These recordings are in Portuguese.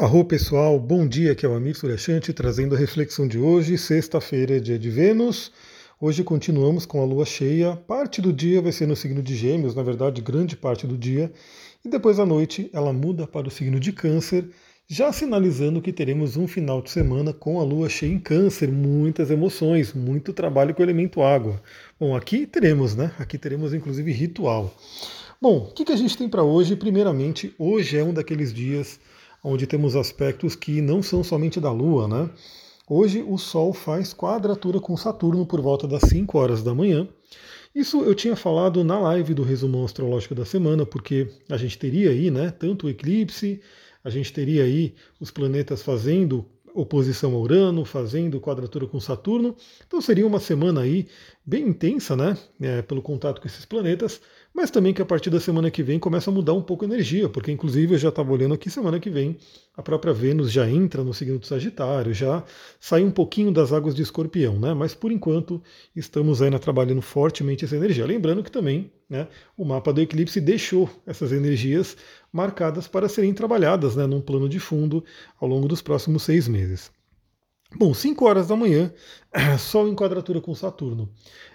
Arro pessoal, bom dia, aqui é o Amir Suryashanti trazendo a reflexão de hoje, sexta-feira, dia de Vênus. Hoje continuamos com a lua cheia, parte do dia vai ser no signo de Gêmeos, na verdade, grande parte do dia, e depois à noite ela muda para o signo de Câncer, já sinalizando que teremos um final de semana com a lua cheia em Câncer, muitas emoções, muito trabalho com o elemento água. Bom, aqui teremos, né? Aqui teremos inclusive ritual. Bom, o que, que a gente tem para hoje? Primeiramente, hoje é um daqueles dias onde temos aspectos que não são somente da Lua, né? Hoje o Sol faz quadratura com Saturno por volta das 5 horas da manhã. Isso eu tinha falado na live do resumão astrológico da semana, porque a gente teria aí, né, tanto o eclipse, a gente teria aí os planetas fazendo oposição a Urano, fazendo quadratura com Saturno. Então seria uma semana aí bem intensa, né, é, pelo contato com esses planetas mas também que a partir da semana que vem começa a mudar um pouco a energia, porque inclusive eu já estava olhando aqui semana que vem, a própria Vênus já entra no signo do Sagitário, já sai um pouquinho das águas de escorpião, né? Mas por enquanto estamos ainda trabalhando fortemente essa energia. Lembrando que também né, o mapa do eclipse deixou essas energias marcadas para serem trabalhadas né, num plano de fundo ao longo dos próximos seis meses. Bom, 5 horas da manhã, Sol em quadratura com Saturno.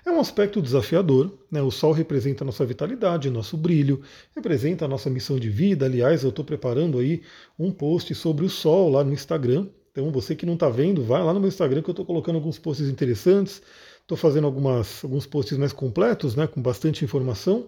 É um aspecto desafiador, né? o Sol representa a nossa vitalidade, nosso brilho, representa a nossa missão de vida. Aliás, eu estou preparando aí um post sobre o Sol lá no Instagram. Então, você que não está vendo, vai lá no meu Instagram que eu estou colocando alguns posts interessantes. Estou fazendo algumas, alguns posts mais completos, né, com bastante informação.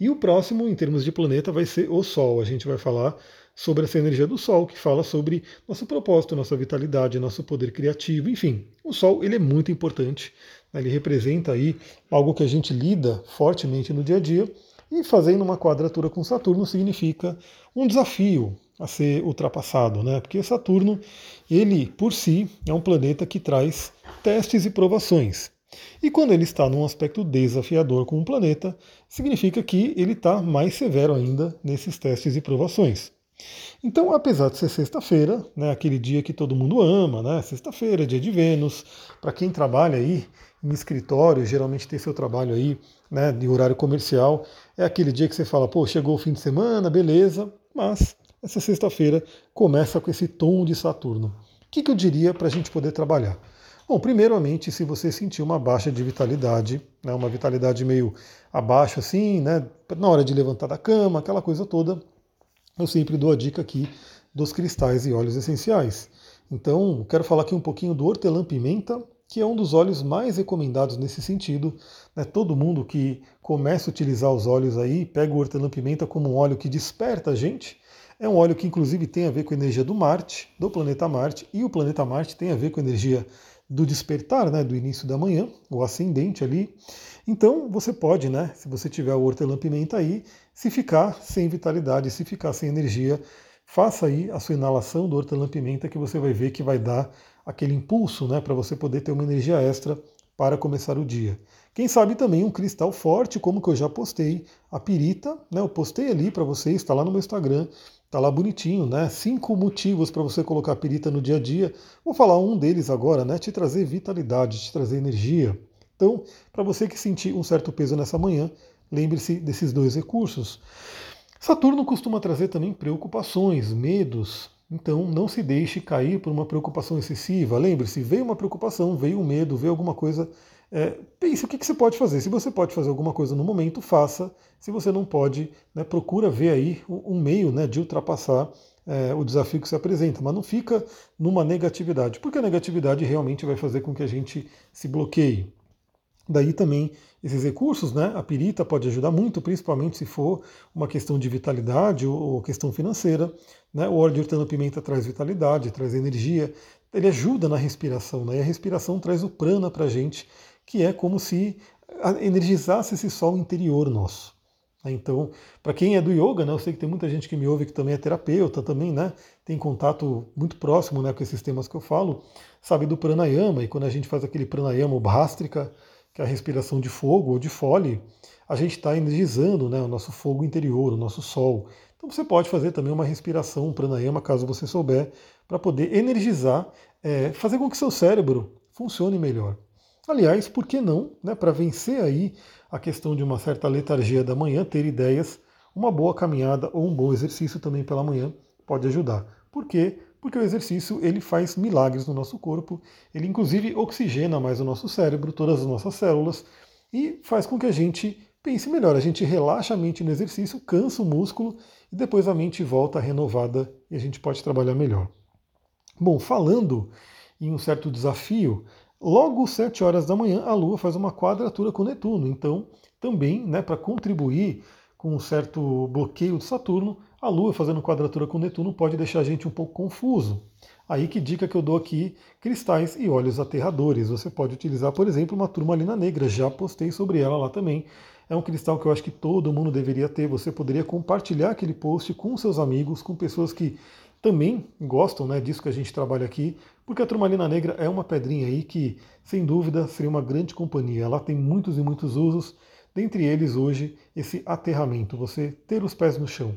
E o próximo, em termos de planeta, vai ser o Sol. A gente vai falar sobre essa energia do Sol, que fala sobre nosso propósito, nossa vitalidade, nosso poder criativo, enfim. O Sol ele é muito importante, né? ele representa aí algo que a gente lida fortemente no dia a dia, e fazendo uma quadratura com Saturno significa um desafio a ser ultrapassado, né? Porque Saturno, ele por si é um planeta que traz testes e provações. E quando ele está num aspecto desafiador com o planeta, significa que ele está mais severo ainda nesses testes e provações. Então, apesar de ser sexta-feira, né, aquele dia que todo mundo ama, né, sexta-feira, dia de Vênus, para quem trabalha aí em escritório, geralmente tem seu trabalho aí né, de horário comercial, é aquele dia que você fala, pô, chegou o fim de semana, beleza, mas essa sexta-feira começa com esse tom de Saturno. O que, que eu diria para a gente poder trabalhar? Bom, primeiramente, se você sentir uma baixa de vitalidade, né, uma vitalidade meio abaixo assim, né, na hora de levantar da cama, aquela coisa toda, eu sempre dou a dica aqui dos cristais e óleos essenciais. Então, quero falar aqui um pouquinho do hortelã-pimenta, que é um dos óleos mais recomendados nesse sentido. Né? Todo mundo que começa a utilizar os óleos aí, pega o hortelã-pimenta como um óleo que desperta a gente. É um óleo que inclusive tem a ver com a energia do Marte, do planeta Marte, e o planeta Marte tem a ver com a energia do despertar, né, do início da manhã, o ascendente ali. Então você pode, né, se você tiver o hortelã-pimenta aí, se ficar sem vitalidade, se ficar sem energia, faça aí a sua inalação do hortelã-pimenta que você vai ver que vai dar aquele impulso, né, para você poder ter uma energia extra para começar o dia. Quem sabe também um cristal forte, como que eu já postei, a pirita, né? Eu postei ali para vocês, está lá no meu Instagram, está lá bonitinho, né? Cinco motivos para você colocar a pirita no dia a dia. Vou falar um deles agora, né? Te trazer vitalidade, te trazer energia. Então, para você que sentir um certo peso nessa manhã, lembre-se desses dois recursos. Saturno costuma trazer também preocupações, medos. Então, não se deixe cair por uma preocupação excessiva. Lembre-se, veio uma preocupação, veio um medo, veio alguma coisa. É, pense o que, que, você pode fazer. Se você pode fazer alguma coisa no momento, faça. Se você não pode, né, procura ver aí um meio né, de ultrapassar é, o desafio que se apresenta, mas não fica numa negatividade, porque a negatividade realmente vai fazer com que a gente se bloqueie. Daí também esses recursos, né? A pirita pode ajudar muito, principalmente se for uma questão de vitalidade ou, questão financeira. Né? O óleo de hortelã-pimenta traz vitalidade, traz energia, ele ajuda na respiração, né? E a respiração traz o prana para a gente, que é como se energizasse esse sol interior nosso. Né? Então, para quem é do yoga, né, eu sei que tem muita gente que me ouve que também é terapeuta, também né, tem contato muito próximo né, com esses temas que eu falo, sabe do pranayama, e quando a gente faz aquele pranayama, o bhastrika, que é a respiração de fogo ou de fole, a gente está energizando né, o nosso fogo interior, o nosso sol. Então você pode fazer também uma respiração, um pranayama, caso você souber, para poder energizar, é, fazer com que seu cérebro funcione melhor. Aliás, por que não, né, para vencer aí a questão de uma certa letargia da manhã, ter ideias, uma boa caminhada ou um bom exercício também pela manhã pode ajudar. Por quê? Porque o exercício ele faz milagres no nosso corpo, ele inclusive oxigena mais o nosso cérebro, todas as nossas células, e faz com que a gente pense melhor. A gente relaxa a mente no exercício, cansa o músculo e depois a mente volta renovada e a gente pode trabalhar melhor. Bom, falando em um certo desafio, logo às 7 horas da manhã a Lua faz uma quadratura com Netuno. Então, também, né, para contribuir com um certo bloqueio de Saturno, a Lua fazendo quadratura com Netuno pode deixar a gente um pouco confuso. Aí que dica que eu dou aqui, cristais e óleos aterradores. Você pode utilizar, por exemplo, uma turmalina negra, já postei sobre ela lá também. É um cristal que eu acho que todo mundo deveria ter. Você poderia compartilhar aquele post com seus amigos, com pessoas que também gostam né, disso que a gente trabalha aqui, porque a turmalina negra é uma pedrinha aí que, sem dúvida, seria uma grande companhia. Ela tem muitos e muitos usos, dentre eles hoje esse aterramento, você ter os pés no chão.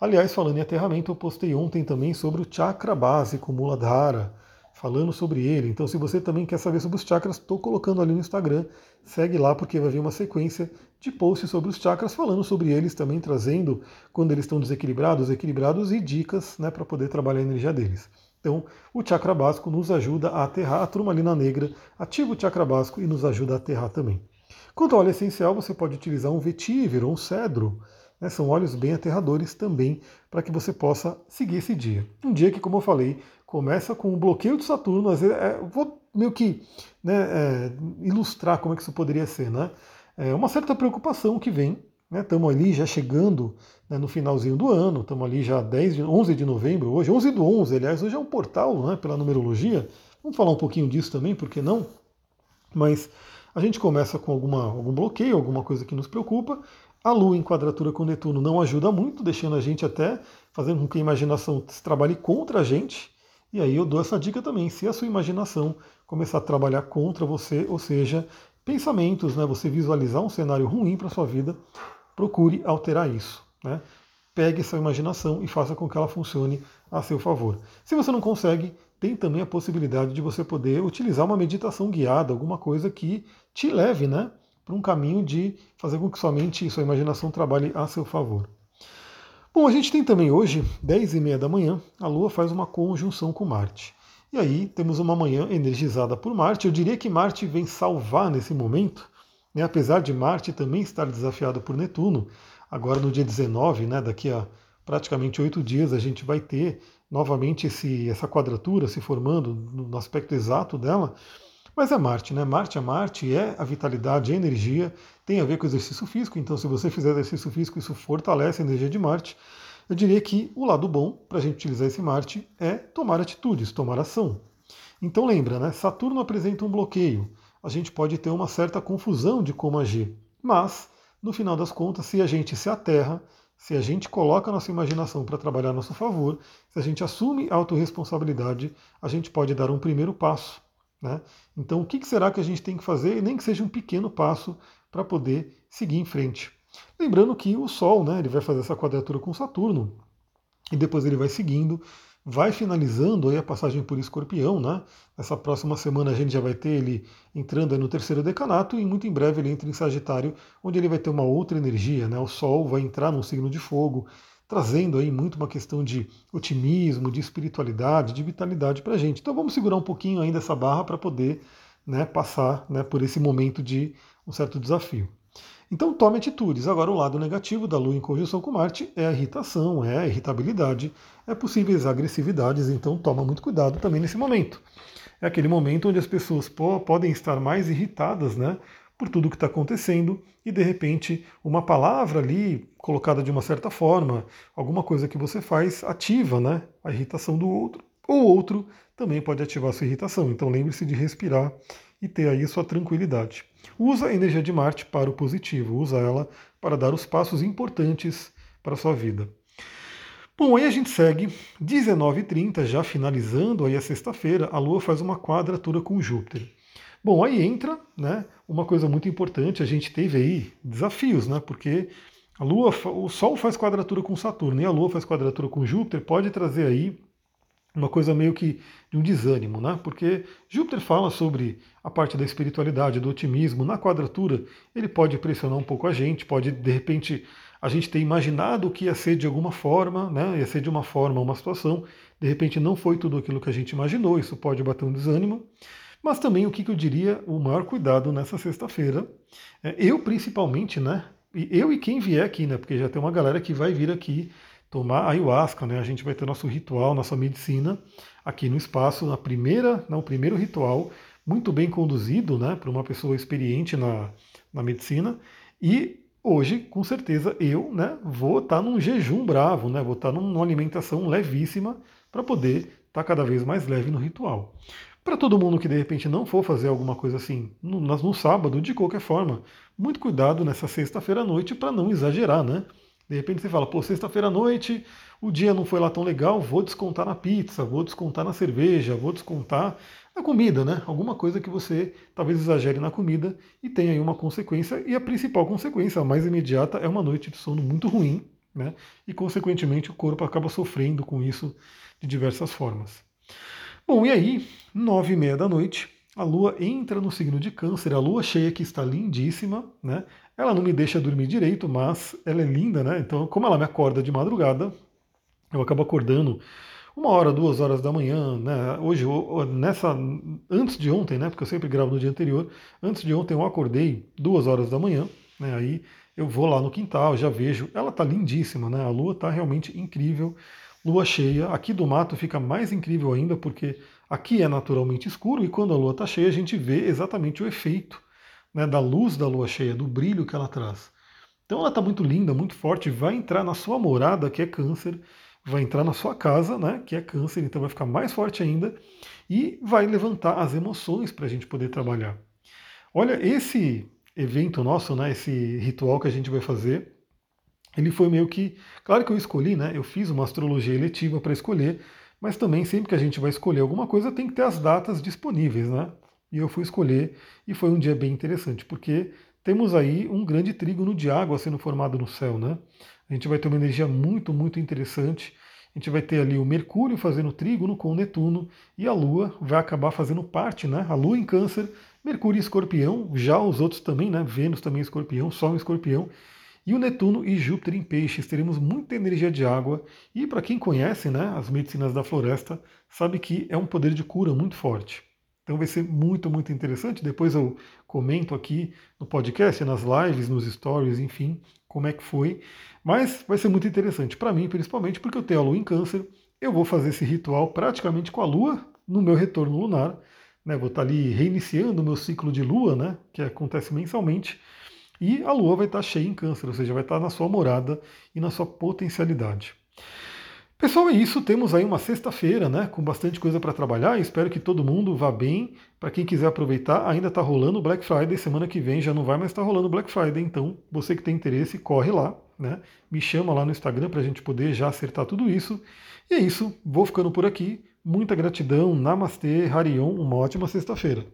Aliás, falando em aterramento, eu postei ontem também sobre o chakra básico Muladhara, falando sobre ele. Então, se você também quer saber sobre os chakras, estou colocando ali no Instagram. Segue lá porque vai vir uma sequência de posts sobre os chakras, falando sobre eles também, trazendo quando eles estão desequilibrados, equilibrados e dicas né, para poder trabalhar a energia deles. Então, o chakra básico nos ajuda a aterrar, a turmalina negra ativa o chakra básico e nos ajuda a aterrar também. Quanto ao óleo essencial, você pode utilizar um vetiver ou um cedro. Né, são óleos bem aterradores também para que você possa seguir esse dia. Um dia que, como eu falei, começa com o bloqueio de Saturno. É, vou meio que né, é, ilustrar como é que isso poderia ser. Né? É uma certa preocupação que vem. Estamos né, ali já chegando né, no finalzinho do ano, estamos ali já 10 de, 11 de novembro, hoje 11 do 11, aliás, hoje é um portal né, pela numerologia. Vamos falar um pouquinho disso também, por que não? Mas a gente começa com alguma, algum bloqueio, alguma coisa que nos preocupa. A Lua em quadratura com Netuno não ajuda muito, deixando a gente até fazendo com que a imaginação trabalhe contra a gente. E aí eu dou essa dica também, se a sua imaginação começar a trabalhar contra você, ou seja, pensamentos, né, você visualizar um cenário ruim para sua vida, procure alterar isso. Né? Pegue essa imaginação e faça com que ela funcione a seu favor. Se você não consegue, tem também a possibilidade de você poder utilizar uma meditação guiada, alguma coisa que te leve né, para um caminho de fazer com que sua mente e sua imaginação trabalhe a seu favor. Bom, a gente tem também hoje, 10 e meia da manhã, a Lua faz uma conjunção com Marte. E aí temos uma manhã energizada por Marte. Eu diria que Marte vem salvar nesse momento, né? apesar de Marte também estar desafiado por Netuno. Agora no dia 19, né, daqui a praticamente oito dias, a gente vai ter novamente esse, essa quadratura se formando no aspecto exato dela. Mas é Marte, né? Marte é Marte, é a vitalidade, é a energia, tem a ver com exercício físico, então se você fizer exercício físico, isso fortalece a energia de Marte. Eu diria que o lado bom para a gente utilizar esse Marte é tomar atitudes, tomar ação. Então lembra, né? Saturno apresenta um bloqueio. A gente pode ter uma certa confusão de como agir. Mas, no final das contas, se a gente se aterra, se a gente coloca a nossa imaginação para trabalhar a nosso favor, se a gente assume a autorresponsabilidade, a gente pode dar um primeiro passo né? Então, o que será que a gente tem que fazer, nem que seja um pequeno passo, para poder seguir em frente? Lembrando que o Sol né, ele vai fazer essa quadratura com Saturno, e depois ele vai seguindo, vai finalizando aí a passagem por Escorpião. Né? Essa próxima semana a gente já vai ter ele entrando no terceiro decanato, e muito em breve ele entra em Sagitário, onde ele vai ter uma outra energia. Né? O Sol vai entrar num signo de fogo, trazendo aí muito uma questão de otimismo, de espiritualidade, de vitalidade para a gente. Então vamos segurar um pouquinho ainda essa barra para poder né, passar né, por esse momento de um certo desafio. Então tome atitudes. Agora o lado negativo da Lua em conjunção com Marte é a irritação, é a irritabilidade, é possíveis agressividades, então toma muito cuidado também nesse momento. É aquele momento onde as pessoas podem estar mais irritadas, né? Por tudo que está acontecendo e de repente uma palavra ali colocada de uma certa forma, alguma coisa que você faz ativa né, a irritação do outro. Ou outro também pode ativar sua irritação. Então lembre-se de respirar e ter aí sua tranquilidade. Usa a energia de Marte para o positivo, usa ela para dar os passos importantes para a sua vida. Bom, aí a gente segue, 19h30, já finalizando aí a sexta-feira, a Lua faz uma quadratura com Júpiter. Bom, aí entra né, uma coisa muito importante, a gente teve aí desafios, né? Porque a Lua, o Sol faz quadratura com Saturno e a Lua faz quadratura com Júpiter, pode trazer aí uma coisa meio que de um desânimo, né? Porque Júpiter fala sobre a parte da espiritualidade, do otimismo. Na quadratura, ele pode pressionar um pouco a gente, pode de repente a gente ter imaginado que ia ser de alguma forma, né? ia ser de uma forma uma situação, de repente não foi tudo aquilo que a gente imaginou, isso pode bater um desânimo. Mas também o que, eu diria, o maior cuidado nessa sexta-feira, é, eu principalmente, né? Eu e quem vier aqui, né? Porque já tem uma galera que vai vir aqui tomar ayahuasca, né? A gente vai ter nosso ritual, nossa medicina aqui no espaço, na primeira, não, o primeiro ritual, muito bem conduzido, né? Por uma pessoa experiente na, na medicina. E hoje, com certeza, eu né, vou estar tá num jejum bravo, né, vou estar tá numa alimentação levíssima para poder estar tá cada vez mais leve no ritual. Para todo mundo que de repente não for fazer alguma coisa assim no, no sábado, de qualquer forma, muito cuidado nessa sexta-feira à noite para não exagerar, né? De repente você fala, pô, sexta-feira à noite, o dia não foi lá tão legal, vou descontar na pizza, vou descontar na cerveja, vou descontar na comida, né? Alguma coisa que você talvez exagere na comida e tenha aí uma consequência. E a principal consequência, a mais imediata, é uma noite de sono muito ruim, né? E consequentemente o corpo acaba sofrendo com isso de diversas formas. Bom, e aí, nove e meia da noite, a Lua entra no signo de Câncer, a Lua cheia que está lindíssima, né? Ela não me deixa dormir direito, mas ela é linda, né? Então, como ela me acorda de madrugada, eu acabo acordando uma hora, duas horas da manhã, né? Hoje, nessa, antes de ontem, né? Porque eu sempre gravo no dia anterior. Antes de ontem eu acordei duas horas da manhã, né? Aí eu vou lá no quintal, já vejo. Ela tá lindíssima, né? A lua tá realmente incrível. Lua cheia. Aqui do mato fica mais incrível ainda, porque aqui é naturalmente escuro e quando a lua tá cheia a gente vê exatamente o efeito né, da luz da lua cheia, do brilho que ela traz. Então ela está muito linda, muito forte, vai entrar na sua morada, que é câncer, vai entrar na sua casa, né, que é câncer, então vai ficar mais forte ainda, e vai levantar as emoções para a gente poder trabalhar. Olha, esse evento nosso, né, esse ritual que a gente vai fazer, ele foi meio que. Claro que eu escolhi, né? Eu fiz uma astrologia eletiva para escolher, mas também sempre que a gente vai escolher alguma coisa tem que ter as datas disponíveis, né? E eu fui escolher e foi um dia bem interessante, porque temos aí um grande trígono de água sendo formado no céu, né? A gente vai ter uma energia muito, muito interessante. A gente vai ter ali o Mercúrio fazendo trígono com o Netuno e a Lua vai acabar fazendo parte, né? A Lua em Câncer, Mercúrio em Escorpião, já os outros também, né? Vênus também em Escorpião, Sol em Escorpião. E o Netuno e Júpiter em Peixes, teremos muita energia de água. E para quem conhece né, as medicinas da floresta, sabe que é um poder de cura muito forte. Então vai ser muito, muito interessante. Depois eu comento aqui no podcast, nas lives, nos stories, enfim, como é que foi. Mas vai ser muito interessante para mim, principalmente porque eu tenho a lua em câncer. Eu vou fazer esse ritual praticamente com a lua no meu retorno lunar. Né? Vou estar ali reiniciando o meu ciclo de lua, né? que acontece mensalmente. E a lua vai estar cheia em câncer, ou seja, vai estar na sua morada e na sua potencialidade. Pessoal, é isso. Temos aí uma sexta-feira, né? Com bastante coisa para trabalhar. Espero que todo mundo vá bem. Para quem quiser aproveitar, ainda está rolando o Black Friday. Semana que vem já não vai mais estar tá rolando o Black Friday. Então, você que tem interesse, corre lá, né? Me chama lá no Instagram para a gente poder já acertar tudo isso. E é isso. Vou ficando por aqui. Muita gratidão. Namastê, Harion. Uma ótima sexta-feira.